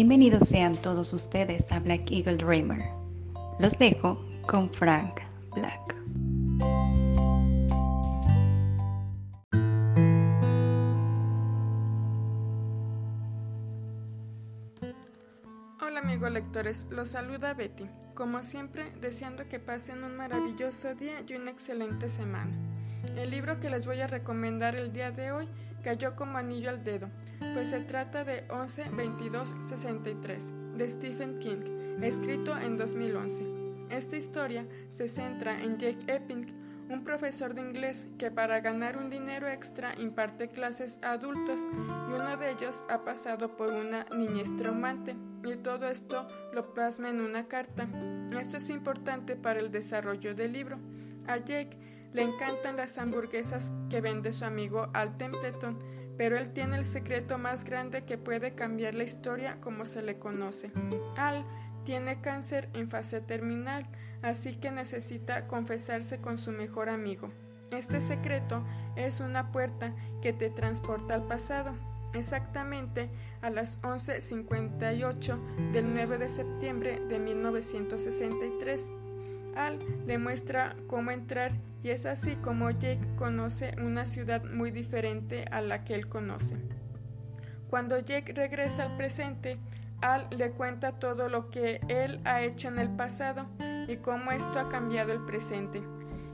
Bienvenidos sean todos ustedes a Black Eagle Dreamer. Los dejo con Frank Black. Hola amigos lectores, los saluda Betty, como siempre deseando que pasen un maravilloso día y una excelente semana. El libro que les voy a recomendar el día de hoy cayó como anillo al dedo, pues se trata de 11-22-63 de Stephen King, escrito en 2011. Esta historia se centra en Jake Epping, un profesor de inglés que para ganar un dinero extra imparte clases a adultos y uno de ellos ha pasado por una niñez traumante y todo esto lo plasma en una carta. Esto es importante para el desarrollo del libro. A Jake le encantan las hamburguesas que vende su amigo Al Templeton, pero él tiene el secreto más grande que puede cambiar la historia como se le conoce. Al tiene cáncer en fase terminal, así que necesita confesarse con su mejor amigo. Este secreto es una puerta que te transporta al pasado, exactamente a las 11.58 del 9 de septiembre de 1963. Al le muestra cómo entrar y es así como Jake conoce una ciudad muy diferente a la que él conoce. Cuando Jake regresa al presente, Al le cuenta todo lo que él ha hecho en el pasado y cómo esto ha cambiado el presente.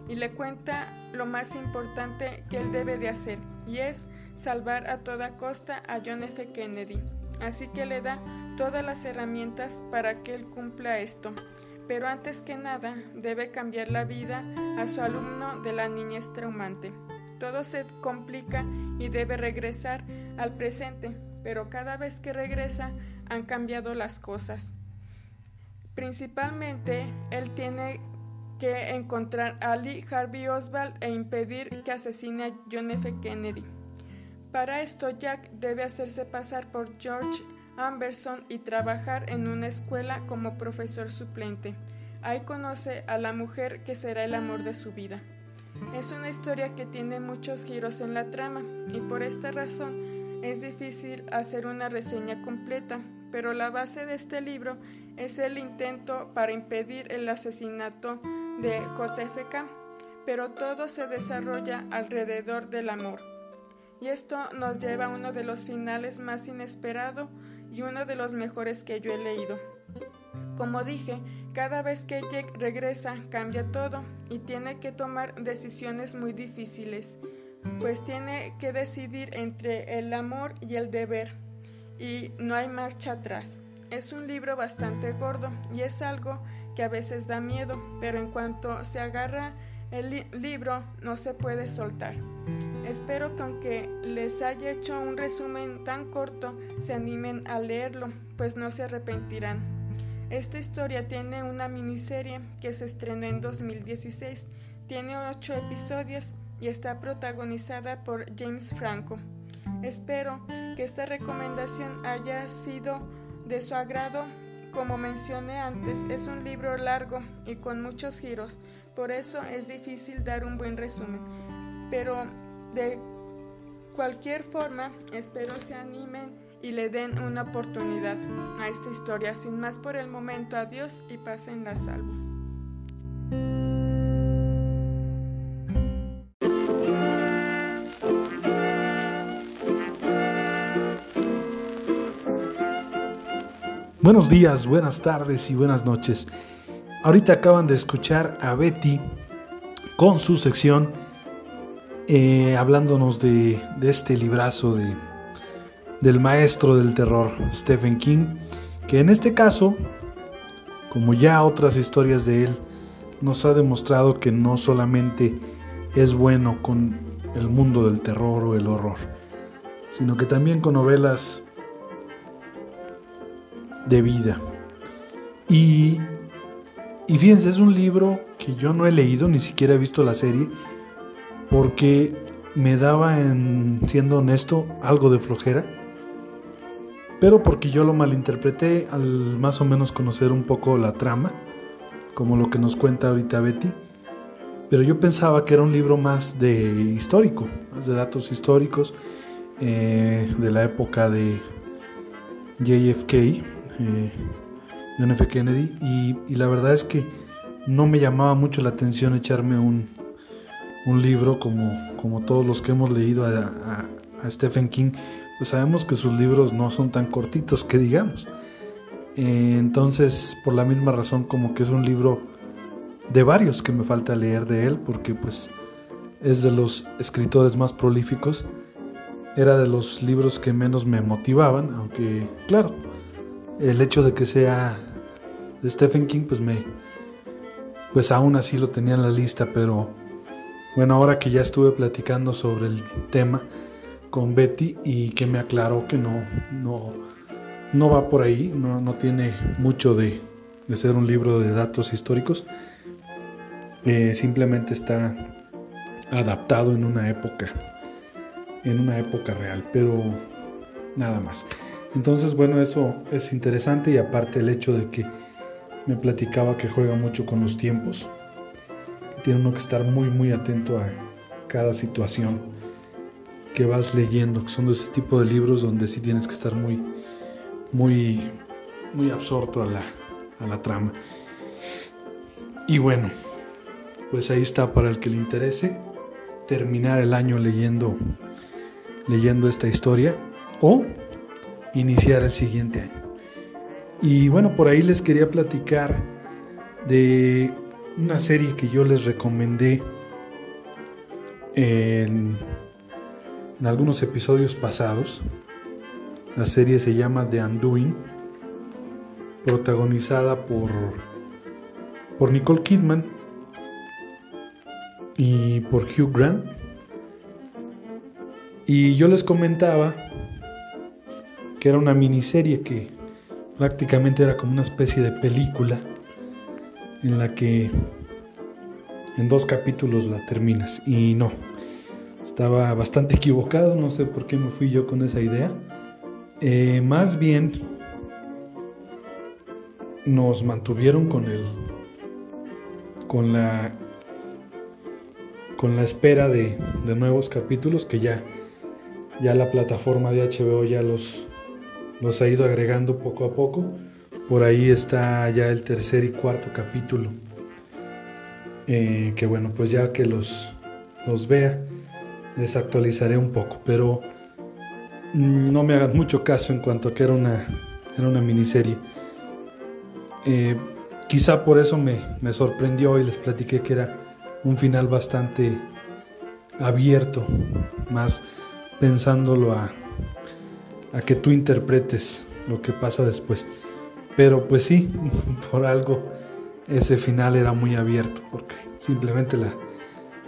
Y le cuenta lo más importante que él debe de hacer, y es salvar a toda costa a John F. Kennedy. Así que le da todas las herramientas para que él cumpla esto pero antes que nada debe cambiar la vida a su alumno de la niñez traumante. Todo se complica y debe regresar al presente, pero cada vez que regresa han cambiado las cosas. Principalmente, él tiene que encontrar a Lee Harvey Oswald e impedir que asesine a John F. Kennedy. Para esto, Jack debe hacerse pasar por George Amberson y trabajar en una escuela como profesor suplente. Ahí conoce a la mujer que será el amor de su vida. Es una historia que tiene muchos giros en la trama y por esta razón es difícil hacer una reseña completa, pero la base de este libro es el intento para impedir el asesinato de JFK, pero todo se desarrolla alrededor del amor. Y esto nos lleva a uno de los finales más inesperados y uno de los mejores que yo he leído. Como dije, cada vez que Jake regresa cambia todo y tiene que tomar decisiones muy difíciles, pues tiene que decidir entre el amor y el deber y no hay marcha atrás. Es un libro bastante gordo y es algo que a veces da miedo, pero en cuanto se agarra el libro no se puede soltar. Espero que aunque les haya hecho un resumen tan corto, se animen a leerlo, pues no se arrepentirán. Esta historia tiene una miniserie que se estrenó en 2016, tiene ocho episodios y está protagonizada por James Franco. Espero que esta recomendación haya sido de su agrado. Como mencioné antes, es un libro largo y con muchos giros, por eso es difícil dar un buen resumen. Pero de cualquier forma, espero se animen y le den una oportunidad a esta historia. Sin más por el momento, adiós y pasen la salvo. Buenos días, buenas tardes y buenas noches. Ahorita acaban de escuchar a Betty con su sección eh, hablándonos de, este librazo de, del maestro del terror, Stephen King, que en este caso, como ya otras historias de él, nos ha demostrado que no solamente es bueno con el mundo del terror o el horror, sino que también con novelas de vida. Y, y fíjense, es un libro que yo no he leído, ni siquiera he visto la serie, porque me daba, en, siendo honesto, algo de flojera, pero porque yo lo malinterpreté al más o menos conocer un poco la trama, como lo que nos cuenta ahorita Betty, pero yo pensaba que era un libro más de histórico, más de datos históricos, eh, de la época de JFK, eh, John F. Kennedy, y, la verdad es que no me llamaba mucho la atención echarme un, un libro como, como todos los que hemos leído a, Stephen King, pues sabemos que sus libros no son tan cortitos que digamos. Eh, entonces, por la misma razón, como que es un libro de varios que me falta leer de él, porque pues es de los escritores más prolíficos. Era de los libros que menos me motivaban, aunque claro, el hecho de que sea Stephen King, pues me, pues aún así lo tenía en la lista, pero bueno, ahora que ya estuve platicando sobre el tema con Betty y que me aclaró que no, no, no va por ahí, no, no tiene mucho de, de, ser un libro de datos históricos, eh, simplemente está adaptado en una época, en una época real, pero nada más. Entonces, bueno, eso es interesante y aparte el hecho de que me platicaba que juega mucho con los tiempos, tiene uno que estar muy muy atento a cada situación que vas leyendo, que son de ese tipo de libros donde sí tienes que estar muy muy muy absorto a la, a la trama. Y bueno, pues ahí está para el que le interese terminar el año leyendo leyendo esta historia o iniciar el siguiente año. Y bueno, por ahí les quería platicar de una serie que yo les recomendé en, algunos episodios pasados. La serie se llama The Undoing, protagonizada por, por Nicole Kidman y por Hugh Grant. Y yo les comentaba que era una miniserie que prácticamente era como una especie de película en la que en dos capítulos la terminas. Y no, estaba bastante equivocado, no sé por qué me fui yo con esa idea. Eh, más bien nos mantuvieron con el con la con la espera de, de, nuevos capítulos que ya ya la plataforma de HBO ya los los ha ido agregando poco a poco por ahí está ya el tercer y cuarto capítulo. Eh, que bueno, pues ya que los, los vea, les actualizaré un poco. Pero mm, no me hagan mucho caso en cuanto a que era una, era una miniserie. Eh, quizá por eso me, me sorprendió y les platiqué que era un final bastante abierto, más pensándolo a, a que tú interpretes lo que pasa después. Pero pues sí, por algo ese final era muy abierto, porque simplemente la,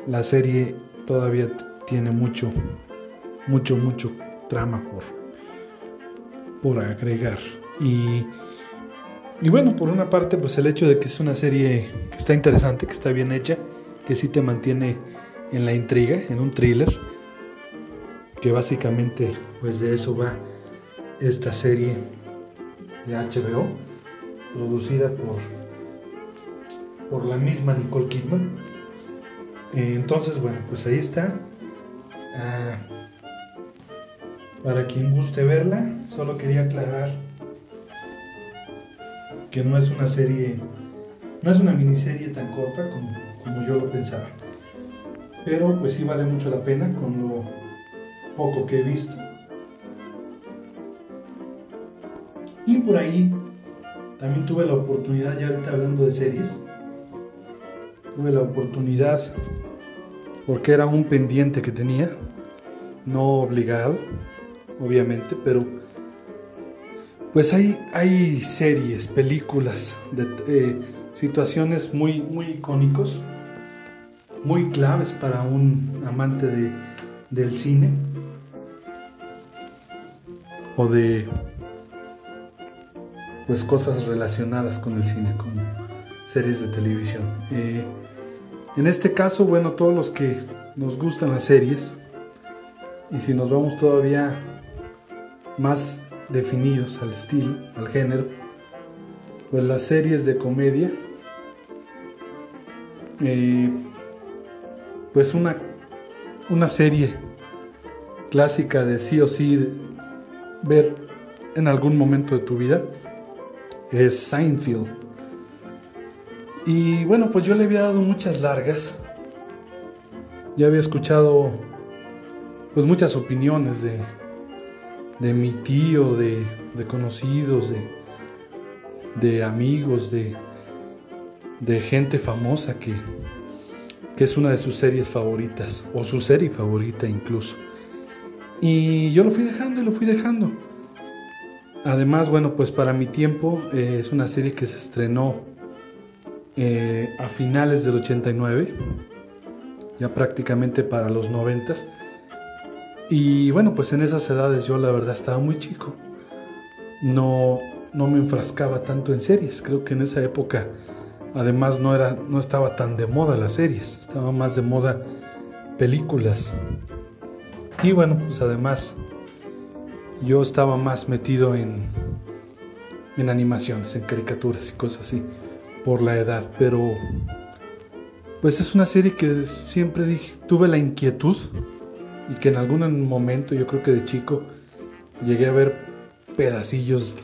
la serie todavía tiene mucho, mucho, mucho trama por, por agregar. Y, y bueno, por una parte, pues el hecho de que es una serie que está interesante, que está bien hecha, que sí te mantiene en la intriga, en un thriller, que básicamente pues de eso va esta serie de HBO, producida por, por la misma Nicole Kidman. Eh, entonces, bueno, pues ahí está. Ah, para quien guste verla, solo quería aclarar que no es una serie, no es una miniserie tan corta como, como yo lo pensaba. Pero pues sí vale mucho la pena con lo poco que he visto. Y por ahí también tuve la oportunidad, ya ahorita hablando de series, tuve la oportunidad, porque era un pendiente que tenía, no obligado, obviamente, pero pues hay, hay series, películas, eh, situaciones muy, muy icónicos, muy claves para un amante de, del cine o de pues cosas relacionadas con el cine, como series de televisión. Eh, en este caso, bueno, todos los que nos gustan las series, y si nos vamos todavía más definidos al estilo, al género, pues las series de comedia, eh, pues una, una serie clásica de sí o sí ver en algún momento de tu vida es Seinfeld. Y bueno, pues yo le había dado muchas largas. Ya había escuchado pues muchas opiniones de, de mi tío, de, de conocidos, de, de amigos, de, de gente famosa que, que es una de sus series favoritas, o su serie favorita incluso. Y yo lo fui dejando y lo fui dejando. Además, bueno, pues para mi tiempo eh, es una serie que se estrenó eh, a finales del 89, ya prácticamente para los 90. Y bueno, pues en esas edades yo la verdad estaba muy chico. No, no me enfrascaba tanto en series. Creo que en esa época además no, era, no estaba tan de moda las series, estaba más de moda películas. Y bueno, pues además yo estaba más metido en, en animaciones, en caricaturas y cosas así, por la edad, pero pues es una serie que siempre tuve la inquietud y que en algún momento, yo creo que de chico, llegué a ver pedacillos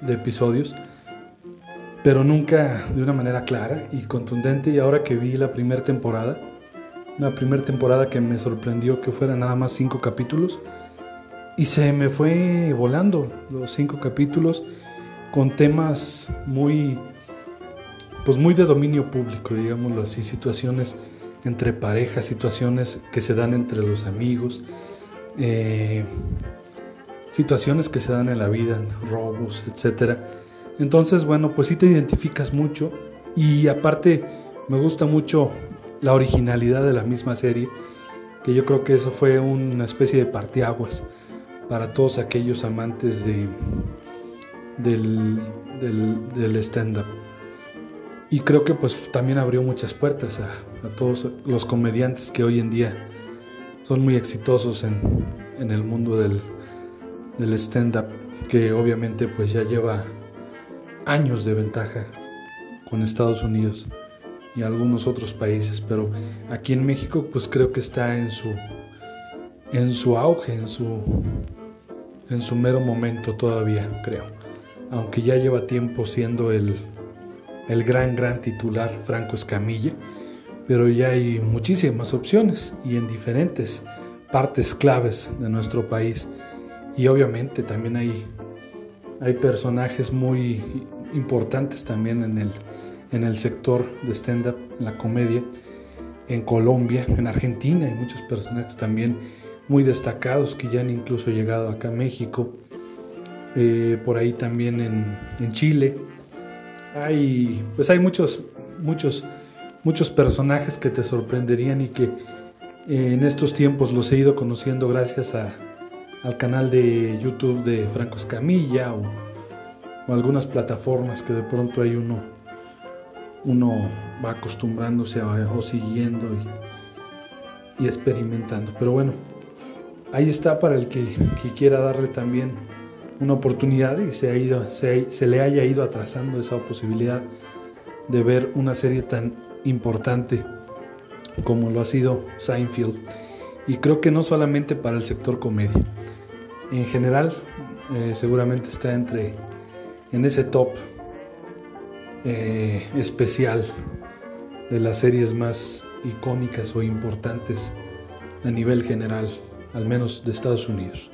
de episodios, pero nunca de una manera clara y contundente. Y ahora que vi la primera temporada, una primera temporada que me sorprendió que fuera nada más cinco capítulos. Y se me fue volando los cinco capítulos con temas muy, pues muy de dominio público, digámoslo así, situaciones entre parejas, situaciones que se dan entre los amigos, eh, situaciones que se dan en la vida, robos, etc. Entonces, bueno, pues sí te identificas mucho y aparte me gusta mucho la originalidad de la misma serie, que yo creo que eso fue una especie de partiaguas para todos aquellos amantes de, del, del, stand-up. Y creo que pues también abrió muchas puertas a, a, todos los comediantes que hoy en día son muy exitosos en, en el mundo del, del stand-up, que obviamente pues ya lleva años de ventaja con Estados Unidos y algunos otros países, pero aquí en México pues creo que está en su en su auge, en su en su mero momento todavía, creo. Aunque ya lleva tiempo siendo el el gran gran titular Franco Escamilla, pero ya hay muchísimas opciones y en diferentes partes claves de nuestro país y obviamente también hay hay personajes muy importantes también en el en el sector de stand-up, en la comedia, en Colombia, en Argentina, hay muchos personajes también muy destacados que ya han incluso llegado acá a México, eh, por ahí también en, Chile. Hay, pues hay muchos, muchos, muchos personajes que te sorprenderían y que eh, en estos tiempos los he ido conociendo gracias a, al canal de YouTube de Franco Escamilla o, o algunas plataformas que de pronto hay uno uno va acostumbrándose a, o siguiendo y, experimentando. Pero bueno, ahí está para el que, quiera darle también una oportunidad y se, ha ido, se, le haya ido atrasando esa posibilidad de ver una serie tan importante como lo ha sido Seinfeld. Y creo que no solamente para el sector comedia. En general, eh, seguramente está entre en ese top eh, especial de las series más icónicas o importantes a nivel general, al menos de Estados Unidos.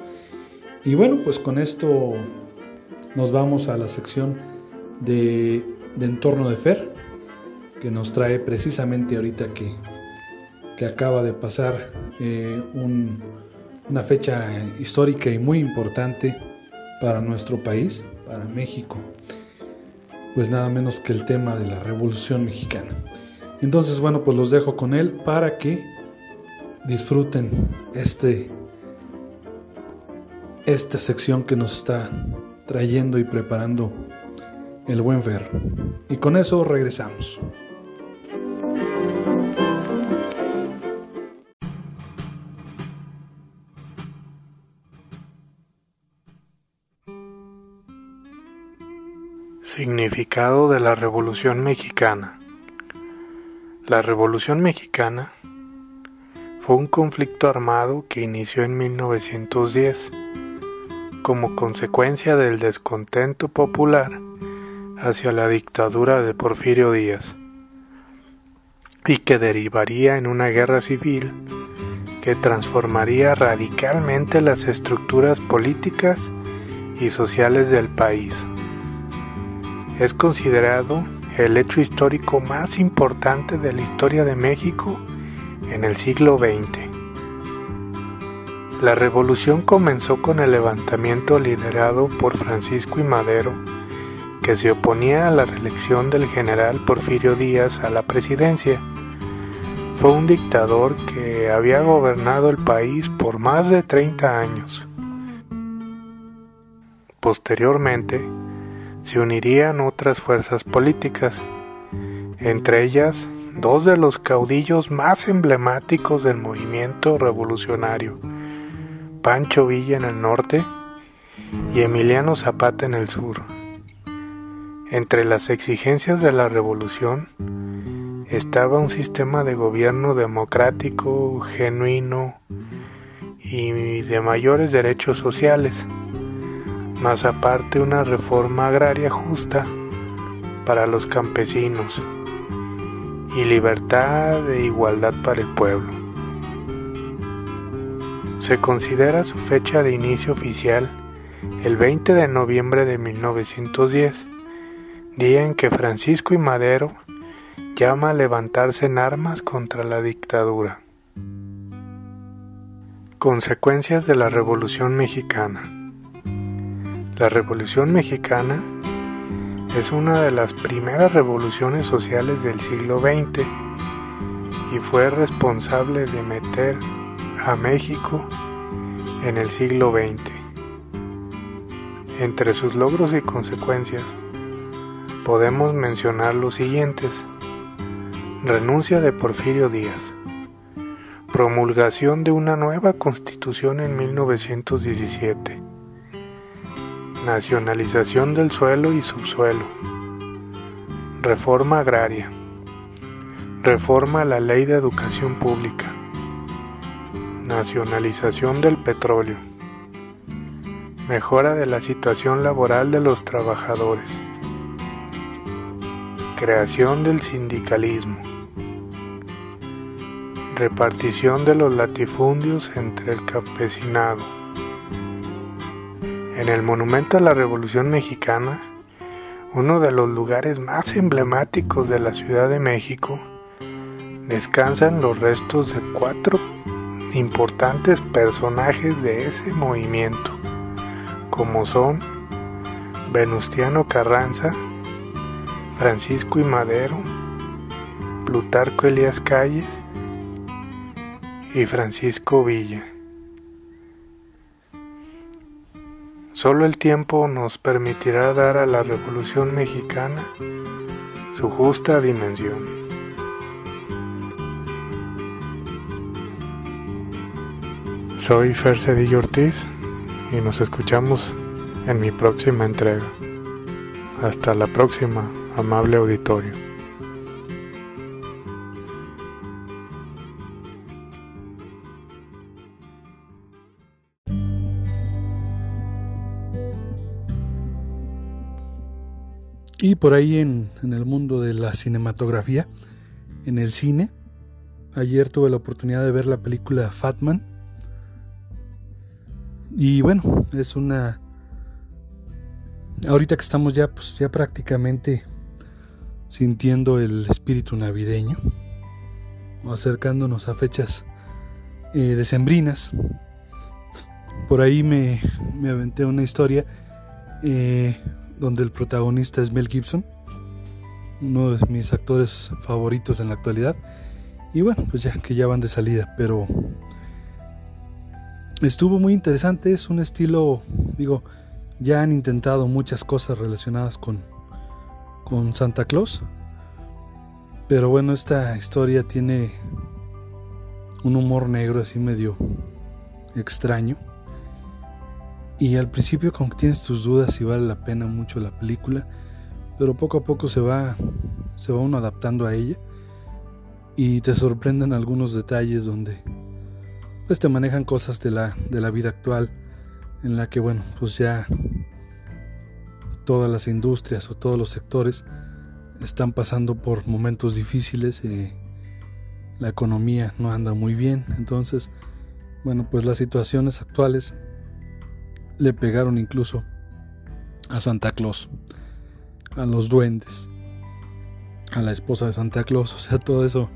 Y bueno, pues con esto nos vamos a la sección de, entorno de Fer, que nos trae precisamente ahorita que, que acaba de pasar eh, una fecha histórica y muy importante para nuestro país, para México pues nada menos que el tema de la Revolución Mexicana. Entonces, bueno, pues los dejo con él para que disfruten este esta sección que nos está trayendo y preparando el buen Fer. Y con eso regresamos. Significado de la Revolución Mexicana La Revolución Mexicana fue un conflicto armado que inició en 1910 como consecuencia del descontento popular hacia la dictadura de Porfirio Díaz y que derivaría en una guerra civil que transformaría radicalmente las estructuras políticas y sociales del país. Es considerado el hecho histórico más importante de la historia de México en el siglo XX. La revolución comenzó con el levantamiento liderado por Francisco y Madero, que se oponía a la reelección del general Porfirio Díaz a la presidencia. Fue un dictador que había gobernado el país por más de 30 años. Posteriormente, se unirían otras fuerzas políticas, entre ellas dos de los caudillos más emblemáticos del movimiento revolucionario, Pancho Villa en el norte y Emiliano Zapata en el sur. Entre las exigencias de la revolución estaba un sistema de gobierno democrático, genuino y de mayores derechos sociales más aparte una reforma agraria justa para los campesinos y libertad e igualdad para el pueblo. Se considera su fecha de inicio oficial el 20 de noviembre de 1910, día en que Francisco y Madero llama a levantarse en armas contra la dictadura. Consecuencias de la Revolución Mexicana la Revolución Mexicana es una de las primeras revoluciones sociales del siglo XX y fue responsable de meter a México en el siglo XX. Entre sus logros y consecuencias podemos mencionar los siguientes. Renuncia de Porfirio Díaz. Promulgación de una nueva constitución en 1917 Nacionalización del suelo y subsuelo. Reforma agraria. Reforma a la ley de educación pública. Nacionalización del petróleo. Mejora de la situación laboral de los trabajadores. Creación del sindicalismo. Repartición de los latifundios entre el campesinado en el Monumento a la Revolución Mexicana, uno de los lugares más emblemáticos de la Ciudad de México, descansan los restos de cuatro importantes personajes de ese movimiento, como son Venustiano Carranza, Francisco y Madero, Plutarco Elías Calles y Francisco Villa. Solo el tiempo nos permitirá dar a la Revolución Mexicana su justa dimensión. Soy Fer Cedillo Ortiz y nos escuchamos en mi próxima entrega. Hasta la próxima, amable auditorio. Y por ahí en, el mundo de la cinematografía, en el cine, ayer tuve la oportunidad de ver la película Fatman. Y bueno, es una... Ahorita que estamos ya, pues ya prácticamente sintiendo el espíritu navideño, acercándonos a fechas eh, decembrinas, por ahí me, me aventé una historia eh, donde el protagonista es Mel Gibson, uno de mis actores favoritos en la actualidad. Y bueno, pues ya que ya van de salida, pero estuvo muy interesante, es un estilo, digo, ya han intentado muchas cosas relacionadas con, con Santa Claus, pero bueno, esta historia tiene un humor negro así medio extraño y al principio como que tienes tus dudas si vale la pena mucho la película, pero poco a poco se va, se va uno adaptando a ella y te sorprenden algunos detalles donde pues te manejan cosas de la, de la vida actual en la que bueno pues ya todas las industrias o todos los sectores están pasando por momentos difíciles. Eh, la economía no anda muy bien. Entonces, bueno, pues las situaciones actuales le pegaron incluso a Santa Claus, a los duendes, a la esposa de Santa Claus, o sea, todo eso.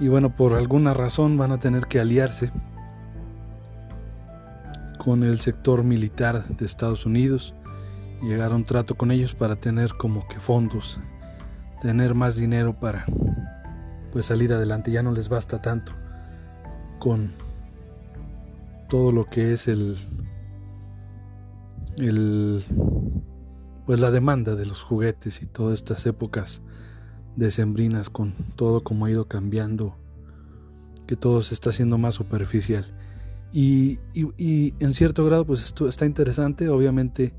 Y bueno, por alguna razón van a tener que aliarse con el sector militar de Estados Unidos, llegar a un trato con ellos para tener como que fondos, tener más dinero para pues salir adelante, ya no les basta tanto con todo lo que es el el pues la demanda de los juguetes y todas estas épocas decembrinas con todo como ha ido cambiando que todo se está haciendo más superficial. Y, y, en cierto grado pues esto está interesante. Obviamente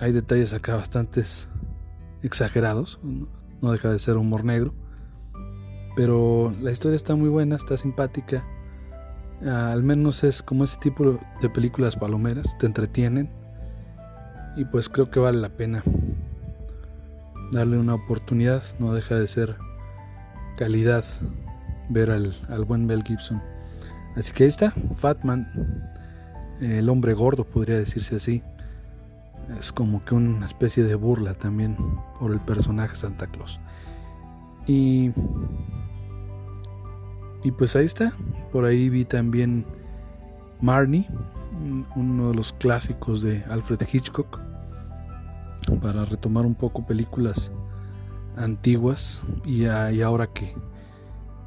hay detalles acá bastantes exagerados no deja de ser humor negro pero la historia está muy buena está simpática. Al menos es como ese tipo de películas palomeras te entretienen y pues creo que vale la pena darle una oportunidad, no deja de ser calidad ver al, buen Mel Gibson. Así que ahí está, Fatman, el hombre gordo podría decirse así. Es como que una especie de burla también por el personaje Santa Claus. Y, y pues ahí está, por ahí vi también Marnie, uno de los clásicos de Alfred Hitchcock, para retomar un poco películas antiguas y, ahora que,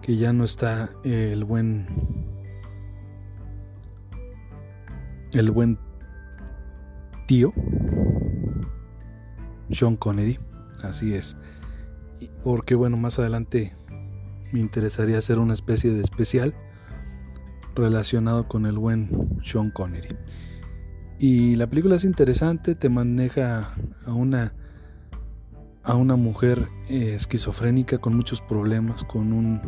que ya no está el buen el buen tío Sean Connery. Así es. Porque bueno más adelante me interesaría hacer una especie de especial relacionado con el buen Sean Connery. Y la película es interesante, te maneja a una a una mujer eh, esquizofrénica con muchos problemas, con un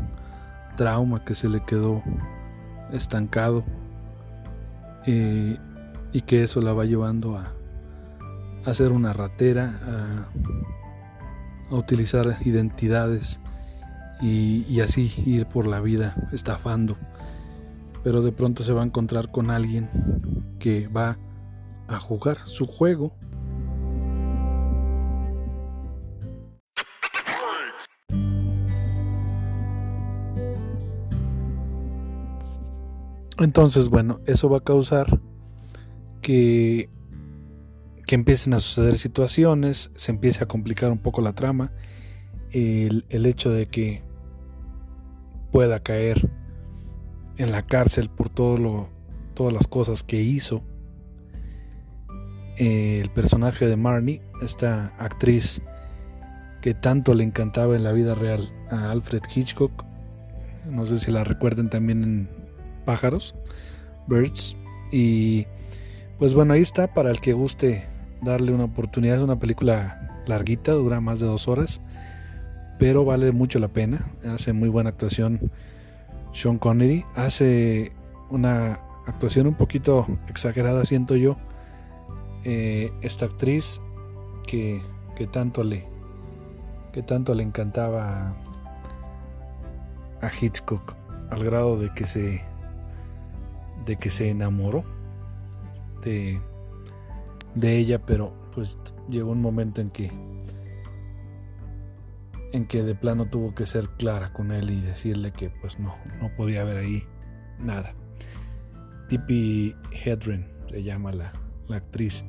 trauma que se le quedó estancado eh, y que eso la va llevando a, a ser una ratera, a, utilizar identidades y así ir por la vida estafando pero de pronto se va a encontrar con alguien que va a jugar su juego. Entonces, bueno, eso va a causar que, que empiecen a suceder situaciones, se empiece a complicar un poco la trama, el, el hecho de que pueda caer en la cárcel por todas las cosas que hizo. Eh, el personaje de Marnie, esta actriz que tanto le encantaba en la vida real a Alfred Hitchcock, no sé si la recuerden también en Pájaros, Birds, y pues bueno, ahí está para el que guste darle una oportunidad, es una película larguita, dura más de dos horas, pero vale mucho la pena, hace muy buena actuación sean Connery hace una actuación un poquito exagerada, siento yo. Eh, esta actriz que, que, tanto le que tanto le encantaba a Hitchcock al grado de que se de que se enamoró de, de ella, pero pues llegó un momento en que en que de plano tuvo que ser clara con él y decirle que pues no, no podía haber ahí nada. Tippi Hedren se llama la, actriz.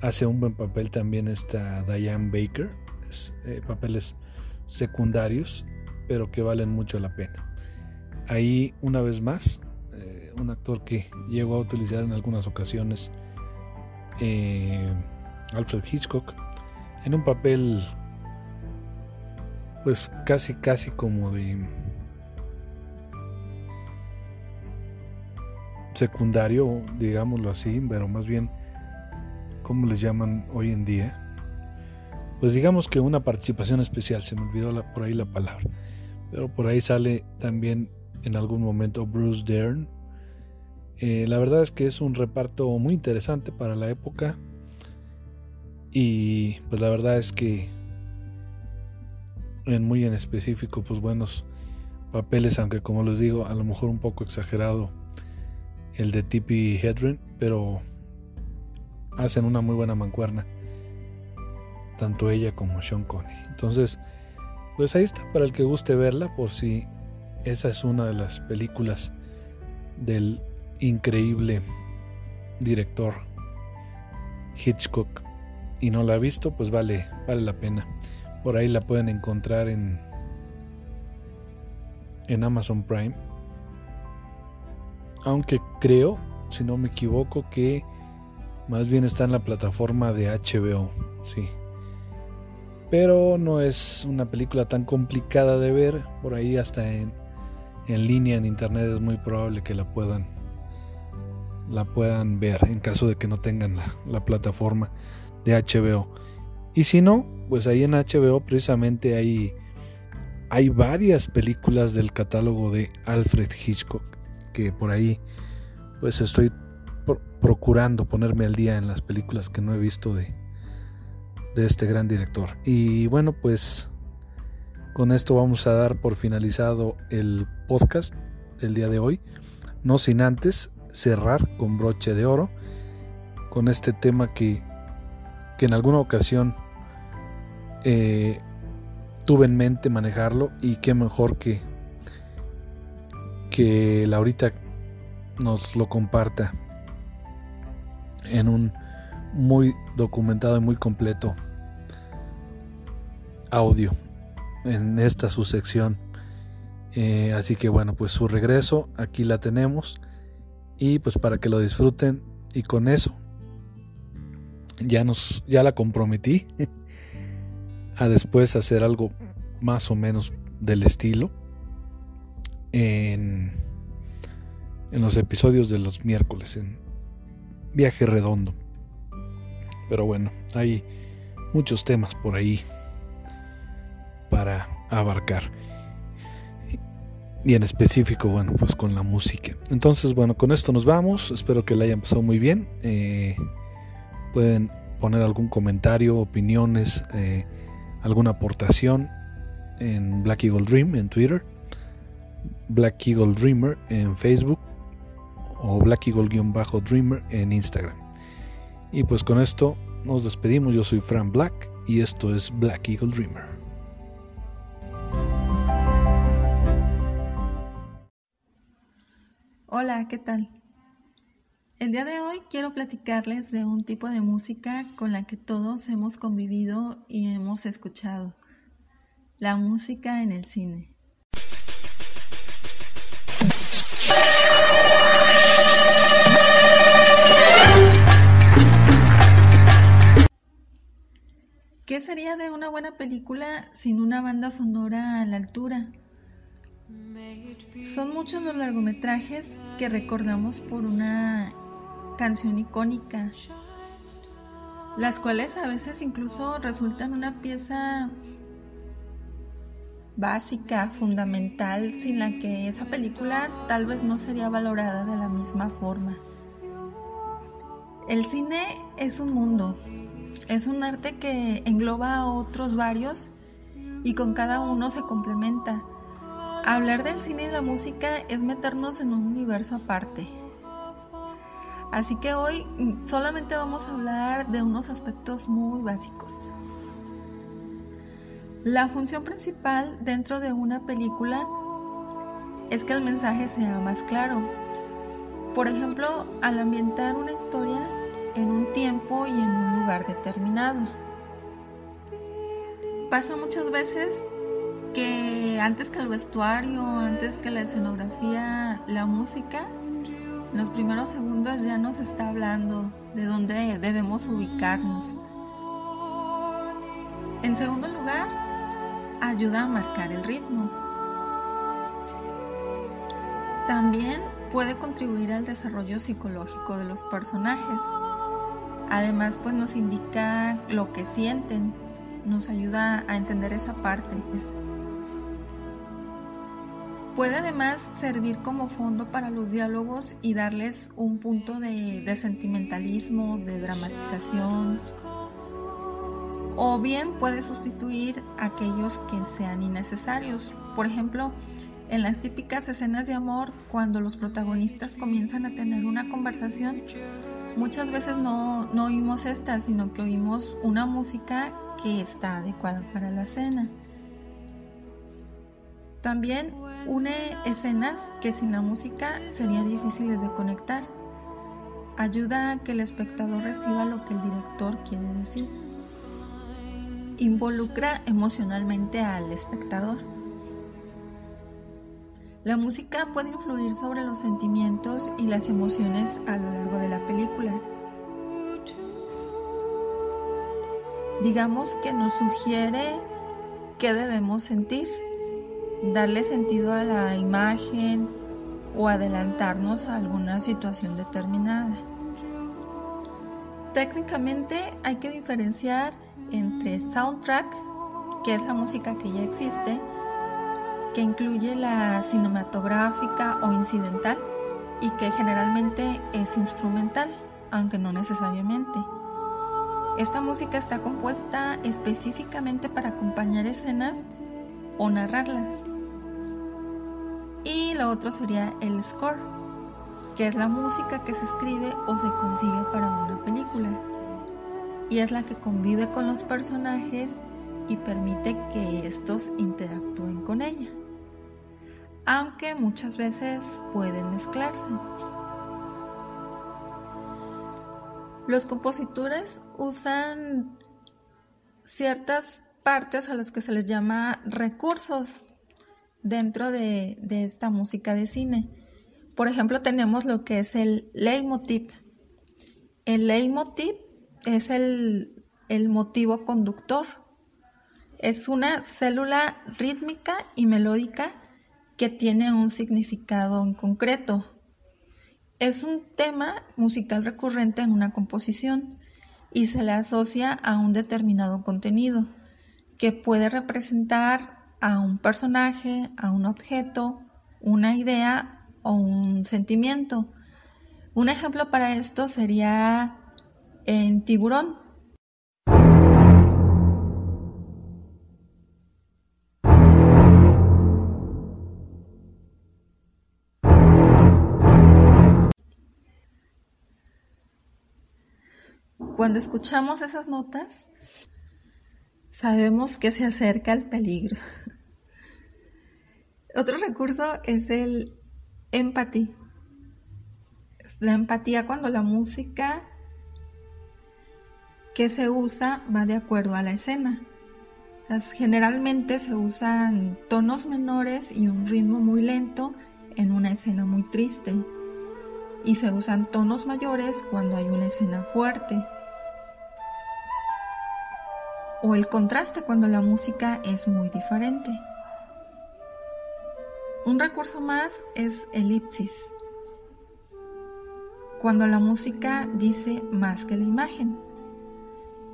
Hace un buen papel también esta Diane Baker. Eh, papeles secundarios, pero que valen mucho la pena. Ahí, una vez más, eh, un actor que llegó a utilizar en algunas ocasiones eh, Alfred Hitchcock en un papel pues casi casi como de secundario, digámoslo así, pero más bien, ¿cómo les llaman hoy en día? Pues digamos que una participación especial, se me olvidó por ahí la palabra, pero por ahí sale también en algún momento Bruce Dern. Eh, la verdad es que es un reparto muy interesante para la época. Y pues la verdad es que en muy en específico, pues buenos papeles, aunque como les digo, a lo mejor un poco exagerado el de Tippi Hedren, pero hacen una muy buena mancuerna, tanto ella como Sean Connery. Entonces, pues ahí está para el que guste verla, por si esa es una de las películas del increíble director Hitchcock y no la ha visto, pues vale, vale la pena. Por ahí la pueden encontrar en en Amazon Prime. Aunque creo, si no me equivoco, que más bien está en la plataforma de HBO, sí. Pero no es una película tan complicada de ver, por ahí hasta en, en línea en internet es muy probable que la puedan la puedan ver en caso de que no tengan la, la plataforma de HBO. Y si no, pues ahí en HBO precisamente hay hay varias películas del catálogo de Alfred Hitchcock que por ahí pues estoy procurando ponerme al día en las películas que no he visto de, de este gran director. Y bueno, pues con esto vamos a dar por finalizado el podcast del día de hoy. No sin antes cerrar con broche de oro con este tema que, que en alguna ocasión eh, tuve en mente manejarlo y qué mejor que que Laurita nos lo comparta en un muy documentado y muy completo audio en esta su sección. Eh, así que bueno pues su regreso aquí la tenemos y pues para que lo disfruten y con eso ya nos ya la comprometí a después hacer algo más o menos del estilo en, en los episodios de los miércoles en Viaje Redondo. Pero bueno, hay muchos temas por ahí para abarcar. Y en específico, bueno, pues con la música. Entonces, bueno, con esto nos vamos. Espero que la hayan pasado muy bien. Eh, pueden poner algún comentario, opiniones. Eh, alguna aportación en Black Eagle Dream en Twitter, Black Eagle Dreamer en Facebook o Black Eagle-Dreamer en Instagram. Y pues con esto nos despedimos. Yo soy Fran Black y esto es Black Eagle Dreamer. Hola, ¿qué tal? El día de hoy quiero platicarles de un tipo de música con la que todos hemos convivido y hemos escuchado. La música en el cine. ¿Qué sería de una buena película sin una banda sonora a la altura? Son muchos los largometrajes que recordamos por una canción icónica, las cuales a veces incluso resultan una pieza básica, fundamental, sin la que esa película tal vez no sería valorada de la misma forma. El cine es un mundo, es un arte que engloba a otros varios y con cada uno se complementa. Hablar del cine y la música es meternos en un universo aparte. Así que hoy mm, solamente vamos a hablar de unos aspectos muy básicos. La función principal dentro de una película es que el mensaje sea más claro. Por ejemplo, al ambientar una historia en un tiempo y en un lugar determinado. Pasa muchas veces que antes que el vestuario, antes que la escenografía, la música, en los primeros segundos ya nos está hablando de dónde debemos ubicarnos. En segundo lugar, ayuda a marcar el ritmo. También puede contribuir al desarrollo psicológico de los personajes. Además, pues nos indica lo que sienten, nos ayuda a entender esa parte. Puede además servir como fondo para los diálogos y darles un punto de, sentimentalismo, de dramatización. o bien puede sustituir aquellos que sean innecesarios. Por ejemplo, en las típicas escenas de amor, cuando los protagonistas comienzan a tener una conversación, muchas veces no, no oímos esta, sino que oímos una música que está adecuada para la escena. También une escenas que sin la música serían difíciles de conectar. Ayuda a que el espectador reciba lo que el director quiere decir. Involucra emocionalmente al espectador. La música puede influir sobre los sentimientos y las emociones a lo largo de la película. Digamos que nos sugiere qué debemos sentir darle sentido a la imagen o adelantarnos a alguna situación determinada. Técnicamente hay que diferenciar entre soundtrack, que es la música que ya existe, que incluye la cinematográfica o incidental y que generalmente es instrumental, aunque no necesariamente. Esta música está compuesta específicamente para acompañar escenas o narrarlas. Y lo otro sería el score, que es la música que se escribe o se consigue para una película. Y es la que convive con los personajes y permite que estos interactúen con ella. Aunque muchas veces pueden mezclarse. Los compositores usan ciertas partes a las que se les llama recursos dentro de, esta música de cine. Por ejemplo, tenemos lo que es el leitmotiv. El leitmotiv es el, el motivo conductor. Es una célula rítmica y melódica que tiene un significado en concreto. Es un tema musical recurrente en una composición y se le asocia a un determinado contenido que puede representar a un personaje, a un objeto, una idea o un sentimiento. Un ejemplo para esto sería en tiburón. Cuando escuchamos esas notas, sabemos que se acerca el peligro. Otro recurso es el empatía. La empatía cuando la música que se usa va de acuerdo a la escena. generalmente se usan tonos menores y un ritmo muy lento en una escena muy triste. Y se usan tonos mayores cuando hay una escena fuerte o el contraste cuando la música es muy diferente. Un recurso más es elipsis, cuando la música dice más que la imagen.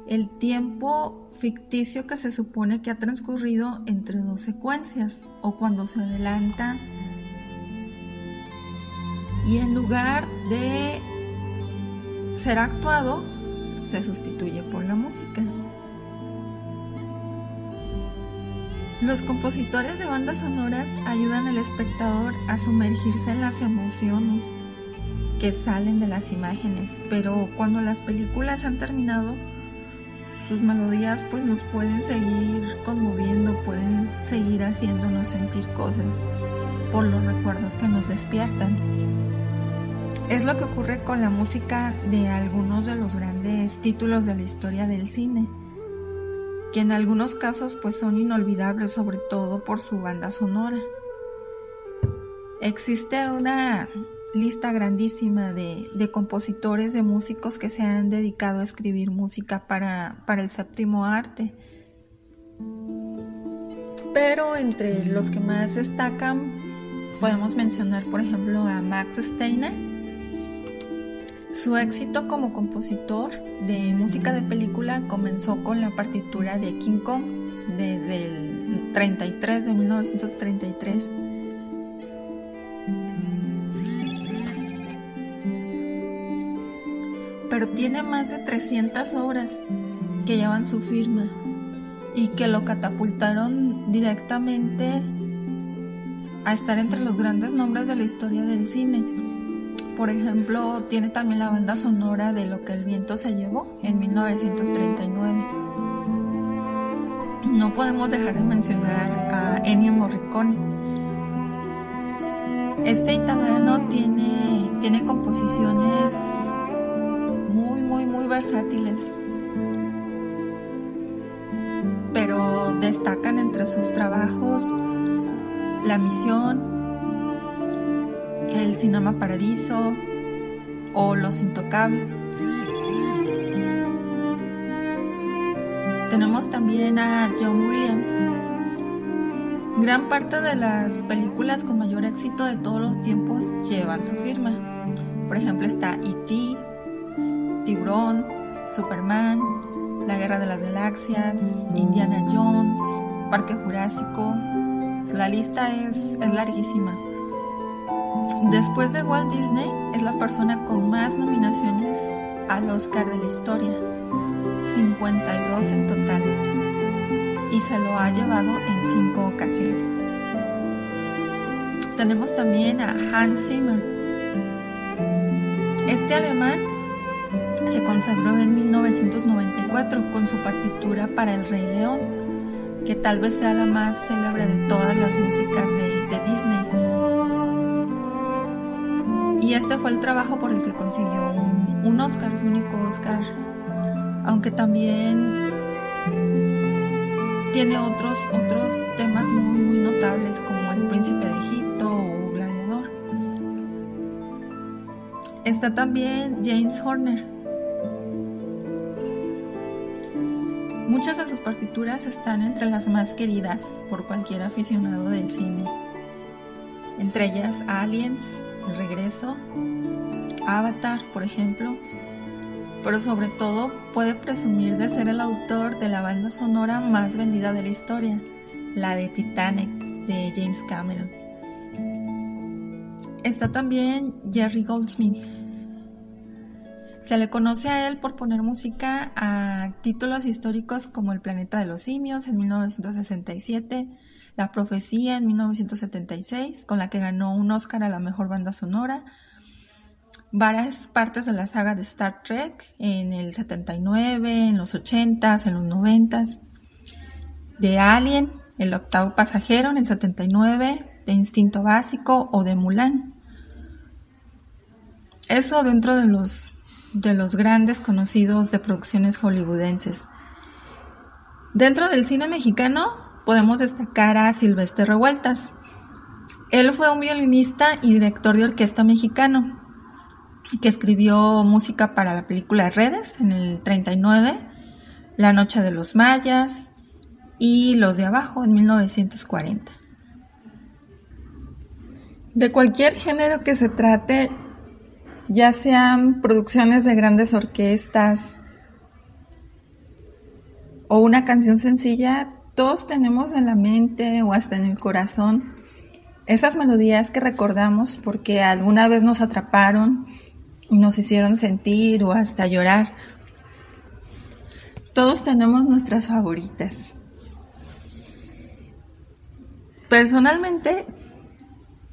El tiempo ficticio que se supone que ha transcurrido entre dos secuencias o cuando se adelanta y en lugar de ser actuado se sustituye por la música. Los compositores de bandas sonoras ayudan al espectador a sumergirse en las emociones que salen de las imágenes, pero cuando las películas han terminado, sus melodías pues nos pueden seguir conmoviendo, pueden seguir haciéndonos sentir cosas por los recuerdos que nos despiertan. Es lo que ocurre con la música de algunos de los grandes títulos de la historia del cine que en algunos casos pues son inolvidables sobre todo por su banda sonora. Existe una lista grandísima de, compositores, de músicos que se han dedicado a escribir música para, para el séptimo arte. Pero entre los que más destacan podemos mencionar por ejemplo a Max Steiner, su éxito como compositor de música de película comenzó con la partitura de King Kong desde el 33 de 1933. Pero tiene más de 300 obras que llevan su firma y que lo catapultaron directamente a estar entre los grandes nombres de la historia del cine. Por ejemplo, tiene también la banda sonora de Lo que el viento se llevó en 1939. No podemos dejar de mencionar a Ennio Morricone. Este italiano tiene, tiene composiciones muy, muy, muy versátiles pero destacan entre sus trabajos La Misión, El Cinema Paradiso o Los Intocables. Tenemos también a John Williams. Gran parte de las películas con mayor éxito de todos los tiempos llevan su firma. Por ejemplo está E.T., Tiburón, Superman, la Guerra de las Galaxias, Indiana Jones, Parque Jurásico. La lista es, es larguísima. Después de Walt Disney, es la persona con más nominaciones al Oscar de la historia, 52 en total, y se lo ha llevado en cinco ocasiones. Tenemos también a Hans Zimmer. Este alemán se consagró en 1994 con su partitura para El Rey León, que tal vez sea la más célebre de todas las músicas de, Disney. Y este fue el trabajo por el que consiguió un, Oscar, su único Oscar, aunque también tiene otros, otros temas muy, muy notables como El Príncipe de Egipto o Gladiador. Está también James Horner, Muchas de sus partituras están entre las más queridas por cualquier aficionado del cine. Entre ellas Aliens, El Regreso, Avatar, por ejemplo, pero sobre todo puede presumir de ser el autor de la banda sonora más vendida de la historia, la de Titanic de James Cameron. Está también Jerry Goldsmith, se le conoce a él por poner música a títulos históricos como El planeta de los simios en 1967, La profecía en 1976, con la que ganó un Oscar a la mejor banda sonora, varias partes de la saga de Star Trek en el 79, en los 80s, en los 90s, de Alien, El octavo pasajero en el 79, de Instinto Básico o de Mulan. Eso dentro de los de los grandes conocidos de producciones hollywoodenses. Dentro del cine mexicano podemos destacar a Silvestre Revueltas. Él fue un violinista y director de orquesta mexicano que escribió música para la película Redes en el 39, La Noche de los Mayas y Los de Abajo en 1940. De cualquier género que se trate, ya sean producciones de grandes orquestas o una canción sencilla, todos tenemos en la mente o hasta en el corazón esas melodías que recordamos porque alguna vez nos atraparon y nos hicieron sentir o hasta llorar. Todos tenemos nuestras favoritas. Personalmente,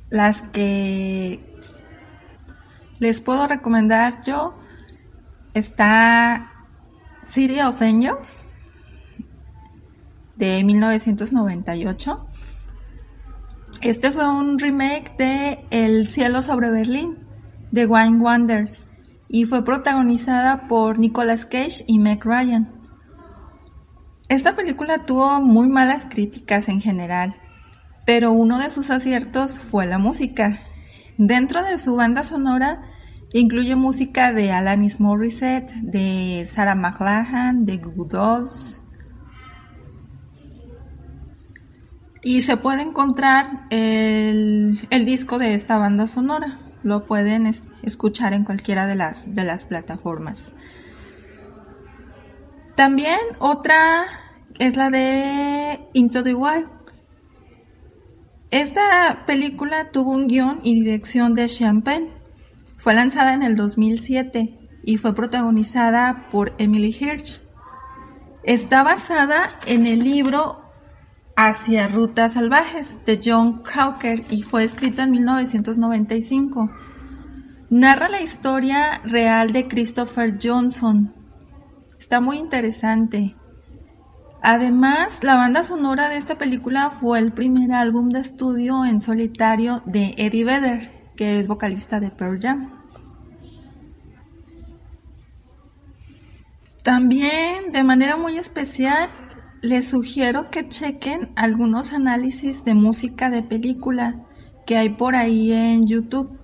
las que les puedo recomendar yo. Está City of de 1998. Este fue un remake de El cielo sobre Berlín de Wayne Wonders y fue protagonizada por Nicolas Cage y Meg Ryan. Esta película tuvo muy malas críticas en general, pero uno de sus aciertos fue la música. Dentro de su banda sonora incluye música de Alanis Morissette, de Sarah McLachlan, de Google Dolls. Y se puede encontrar el, disco de esta banda sonora. Lo pueden escuchar en cualquiera de las, de las plataformas. También otra es la de Into the Wild. Esta película tuvo un guion y dirección de Champagne. Fue lanzada en el 2007 y fue protagonizada por Emily Hirsch. Está basada en el libro Hacia Rutas Salvajes de John Crowker y fue escrito en 1995. Narra la historia real de Christopher Johnson. Está muy interesante. Además, la banda sonora de esta película fue el primer álbum de estudio en solitario de Eddie Vedder, que es vocalista de Pearl Jam. También, de manera muy especial, les sugiero que chequen algunos análisis de música de película que hay por ahí en YouTube.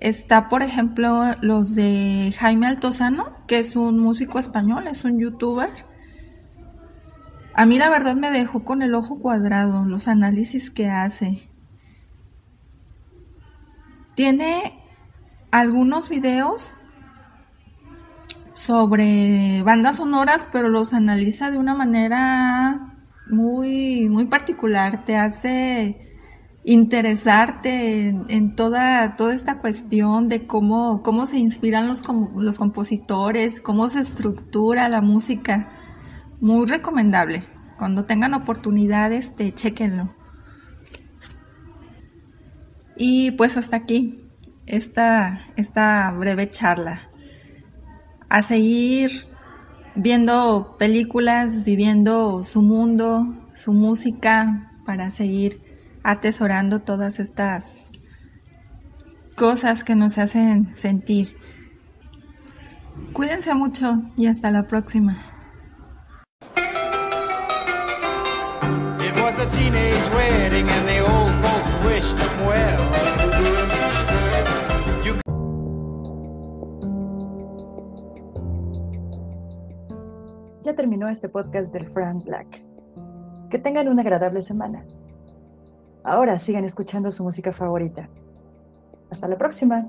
Está, por ejemplo, los de Jaime Altozano, que es un músico español, es un youtuber. A mí la verdad me dejó con el ojo cuadrado los análisis que hace. Tiene algunos videos sobre bandas sonoras, pero los analiza de una manera muy, muy particular. Te hace interesarte en, toda, toda esta cuestión de cómo, cómo se inspiran los, los compositores, cómo se estructura la música. Muy recomendable. Cuando tengan oportunidades, te chequenlo. Y pues hasta aquí esta, esta breve charla. A seguir viendo películas, viviendo su mundo, su música, para seguir atesorando todas estas cosas que nos hacen sentir. Cuídense mucho y hasta la próxima. Ya terminó este podcast del Frank Black. Que tengan una agradable semana. Ahora sigan escuchando su música favorita. Hasta la próxima.